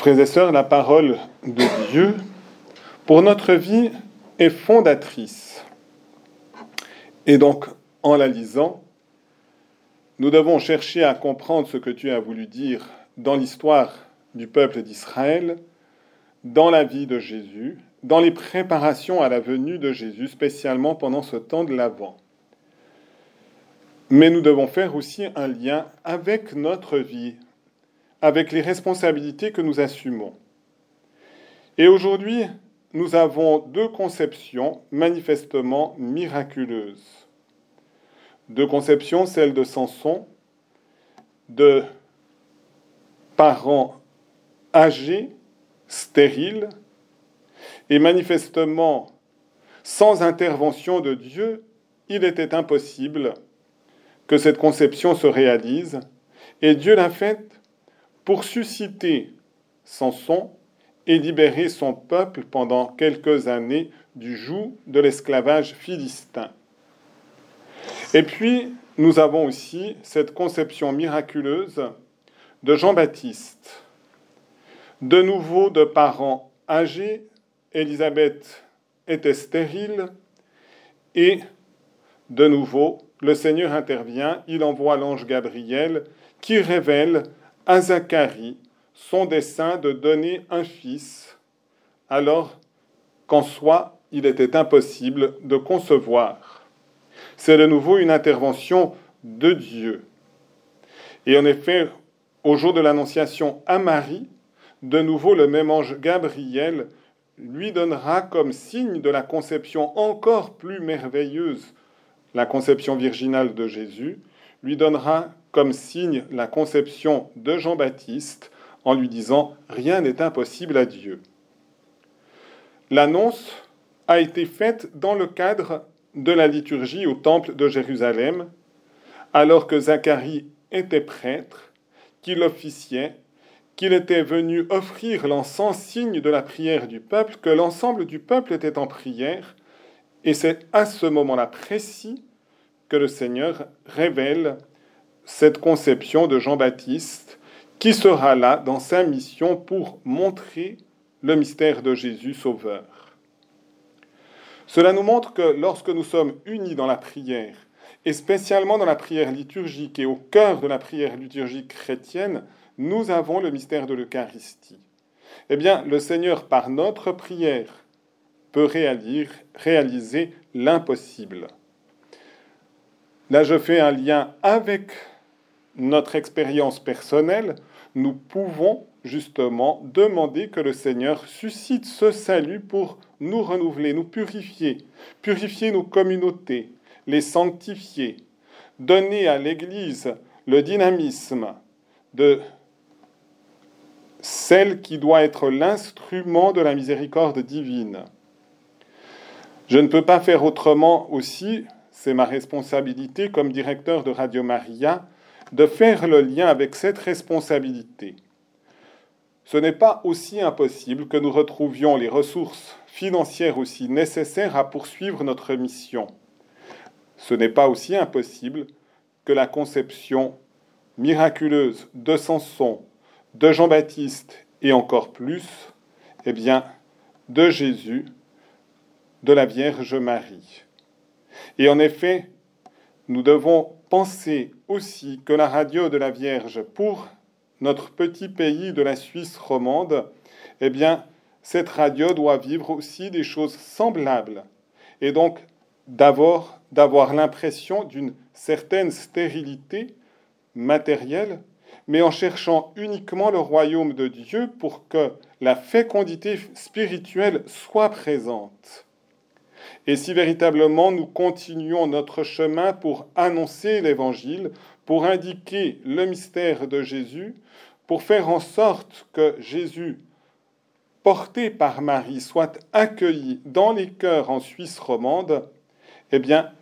Frères et sœurs, la parole de Dieu pour notre vie est fondatrice. Et donc, en la lisant, nous devons chercher à comprendre ce que Dieu a voulu dire dans l'histoire du peuple d'Israël, dans la vie de Jésus, dans les préparations à la venue de Jésus, spécialement pendant ce temps de l'Avent. Mais nous devons faire aussi un lien avec notre vie, avec les responsabilités que nous assumons. Et aujourd'hui, nous avons deux conceptions manifestement miraculeuses. Deux conceptions, celle de Samson, de parents âgés, stériles, et manifestement, sans intervention de Dieu, il était impossible que cette conception se réalise, et Dieu l'a faite pour susciter Samson et libérer son peuple pendant quelques années du joug de l'esclavage philistin. Et puis, nous avons aussi cette conception miraculeuse de Jean-Baptiste, de nouveau de parents âgés, Élisabeth était stérile, et de nouveau, le Seigneur intervient, il envoie l'ange Gabriel qui révèle à Zacharie son dessein de donner un fils, alors qu'en soi il était impossible de concevoir. C'est de nouveau une intervention de Dieu. Et en effet, au jour de l'annonciation à Marie, de nouveau le même ange Gabriel lui donnera comme signe de la conception encore plus merveilleuse, la conception virginale de Jésus, lui donnera comme signe la conception de Jean-Baptiste en lui disant Rien n'est impossible à Dieu. L'annonce a été faite dans le cadre de la liturgie au temple de Jérusalem, alors que Zacharie était prêtre, qu'il officiait, qu'il était venu offrir l'encens signe de la prière du peuple, que l'ensemble du peuple était en prière, et c'est à ce moment-là précis que le Seigneur révèle cette conception de Jean-Baptiste qui sera là dans sa mission pour montrer le mystère de Jésus Sauveur. Cela nous montre que lorsque nous sommes unis dans la prière, et spécialement dans la prière liturgique et au cœur de la prière liturgique chrétienne, nous avons le mystère de l'Eucharistie. Eh bien, le Seigneur, par notre prière, peut réaliser l'impossible. Là, je fais un lien avec notre expérience personnelle. Nous pouvons justement demander que le Seigneur suscite ce salut pour nous renouveler, nous purifier, purifier nos communautés, les sanctifier, donner à l'Église le dynamisme de celle qui doit être l'instrument de la miséricorde divine. Je ne peux pas faire autrement aussi c'est ma responsabilité comme directeur de Radio Maria de faire le lien avec cette responsabilité. Ce n'est pas aussi impossible que nous retrouvions les ressources financières aussi nécessaires à poursuivre notre mission. Ce n'est pas aussi impossible que la conception miraculeuse de Samson, de Jean-Baptiste et encore plus, eh bien, de Jésus, de la Vierge Marie. Et en effet, nous devons penser aussi que la radio de la Vierge pour notre petit pays de la Suisse romande, eh bien, cette radio doit vivre aussi des choses semblables. Et donc, d'abord, d'avoir l'impression d'une certaine stérilité matérielle, mais en cherchant uniquement le royaume de Dieu pour que la fécondité spirituelle soit présente. Et si véritablement nous continuons notre chemin pour annoncer l'Évangile, pour indiquer le mystère de Jésus, pour faire en sorte que Jésus, porté par Marie, soit accueilli dans les cœurs en Suisse romande, eh bien,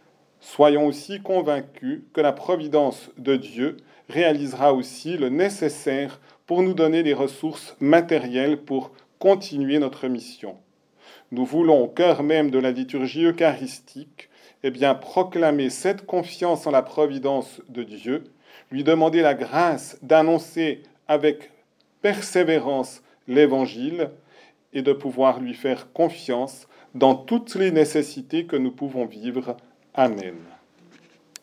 soyons aussi convaincus que la providence de Dieu réalisera aussi le nécessaire pour nous donner les ressources matérielles pour continuer notre mission nous voulons au cœur même de la liturgie eucharistique, eh bien, proclamer cette confiance en la providence de Dieu, lui demander la grâce d'annoncer avec persévérance l'Évangile et de pouvoir lui faire confiance dans toutes les nécessités que nous pouvons vivre. Amen.